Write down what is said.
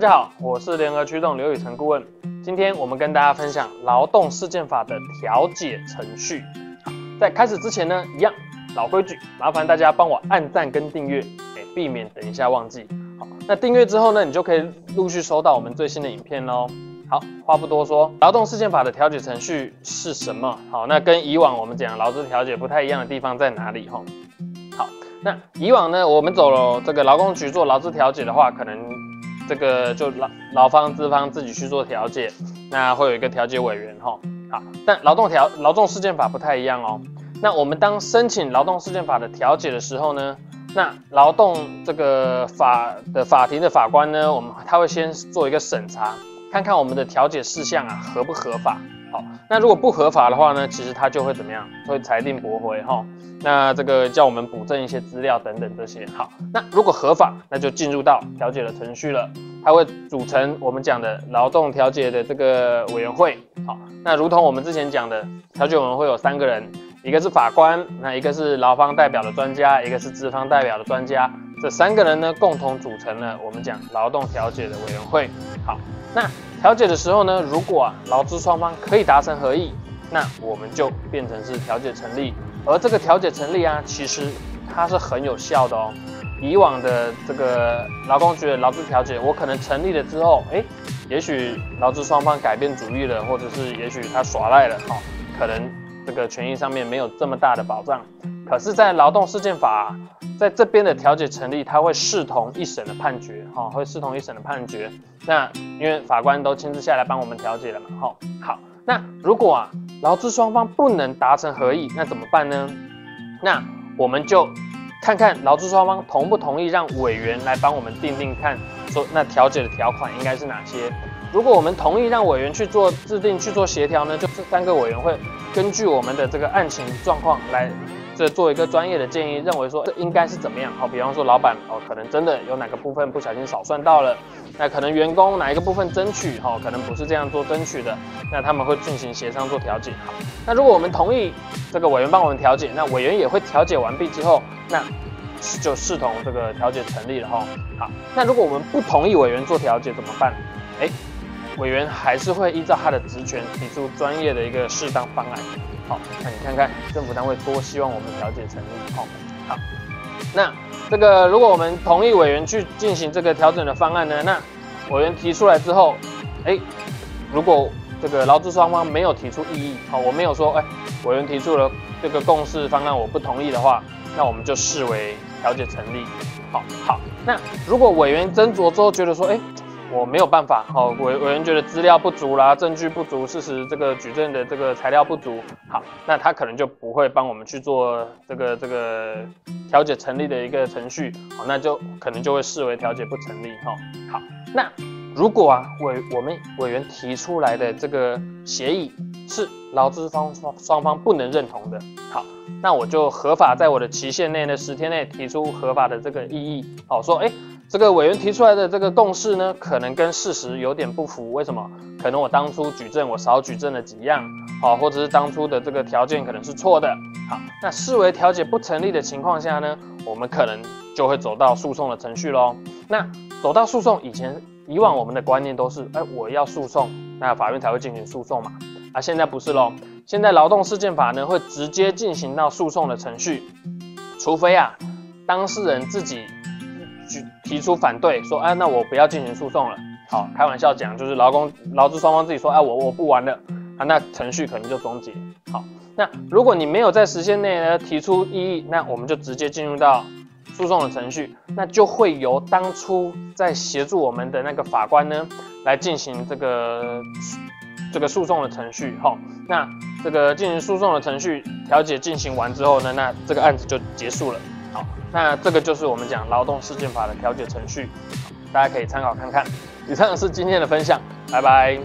大家好，我是联合驱动刘宇成顾问。今天我们跟大家分享劳动事件法的调解程序。在开始之前呢，一样老规矩，麻烦大家帮我按赞跟订阅，哎，避免等一下忘记。好，那订阅之后呢，你就可以陆续收到我们最新的影片喽。好，话不多说，劳动事件法的调解程序是什么？好，那跟以往我们讲劳资调解不太一样的地方在哪里？哈，好，那以往呢，我们走了这个劳工局做劳资调解的话，可能。这个就劳劳方资方自己去做调解，那会有一个调解委员哈。好，但劳动调劳动事件法不太一样哦。那我们当申请劳动事件法的调解的时候呢，那劳动这个法的法庭的法官呢，我们他会先做一个审查，看看我们的调解事项啊合不合法。好，那如果不合法的话呢，其实他就会怎么样？会裁定驳回哈。那这个叫我们补正一些资料等等这些。好，那如果合法，那就进入到调解的程序了。它会组成我们讲的劳动调解的这个委员会。好，那如同我们之前讲的，调解委员会有三个人，一个是法官，那一个是劳方代表的专家，一个是资方代表的专家。这三个人呢，共同组成了我们讲劳动调解的委员会。好，那。调解的时候呢，如果啊劳资双方可以达成合意，那我们就变成是调解成立。而这个调解成立啊，其实它是很有效的哦。以往的这个劳工局的劳资调解，我可能成立了之后，哎，也许劳资双方改变主意了，或者是也许他耍赖了，哈，可能这个权益上面没有这么大的保障。可是，在劳动事件法。在这边的调解成立，他会视同一审的判决，哈，会视同一审的判决。那因为法官都亲自下来帮我们调解了嘛，哈，好。那如果啊，劳资双方不能达成合意，那怎么办呢？那我们就看看劳资双方同不同意让委员来帮我们定定看，说那调解的条款应该是哪些。如果我们同意让委员去做制定、去做协调呢，就这三个委员会根据我们的这个案情状况来。这做一个专业的建议，认为说这应该是怎么样？好，比方说老板哦，可能真的有哪个部分不小心少算到了，那可能员工哪一个部分争取哈，可能不是这样做争取的，那他们会进行协商做调解。好，那如果我们同意这个委员帮我们调解，那委员也会调解完毕之后，那就视同这个调解成立了哈。好，那如果我们不同意委员做调解怎么办？哎，委员还是会依照他的职权提出专业的一个适当方案。好，那你看看政府单位多希望我们调解成立。好，好，那这个如果我们同意委员去进行这个调整的方案呢，那委员提出来之后，哎，如果这个劳资双方没有提出异议，好，我没有说，哎，委员提出了这个共识方案我不同意的话，那我们就视为调解成立。好，好，那如果委员斟酌之后觉得说，哎。我没有办法，好，委委员觉得资料不足啦，证据不足，事实这个举证的这个材料不足，好，那他可能就不会帮我们去做这个这个调解成立的一个程序，好，那就可能就会视为调解不成立，哈，好，那如果啊委我们委员提出来的这个协议是劳资方双双方不能认同的，好，那我就合法在我的期限内的十天内提出合法的这个异议，好，说，哎。这个委员提出来的这个共识呢，可能跟事实有点不符。为什么？可能我当初举证我少举证了几样，好，或者是当初的这个条件可能是错的。好，那视为调解不成立的情况下呢，我们可能就会走到诉讼的程序喽。那走到诉讼以前，以往我们的观念都是，哎，我要诉讼，那法院才会进行诉讼嘛。啊，现在不是喽。现在劳动事件法呢，会直接进行到诉讼的程序，除非啊，当事人自己。提出反对说，哎，那我不要进行诉讼了。好，开玩笑讲，就是劳工劳资双方自己说，哎，我我不玩了，啊，那程序可能就终结。好，那如果你没有在时限内呢提出异议，那我们就直接进入到诉讼的程序，那就会由当初在协助我们的那个法官呢来进行这个这个诉讼的程序。好，那这个进行诉讼的程序调解进行完之后呢，那这个案子就结束了。好，那这个就是我们讲劳动事件法的调解程序，大家可以参考看看。以上是今天的分享，拜拜。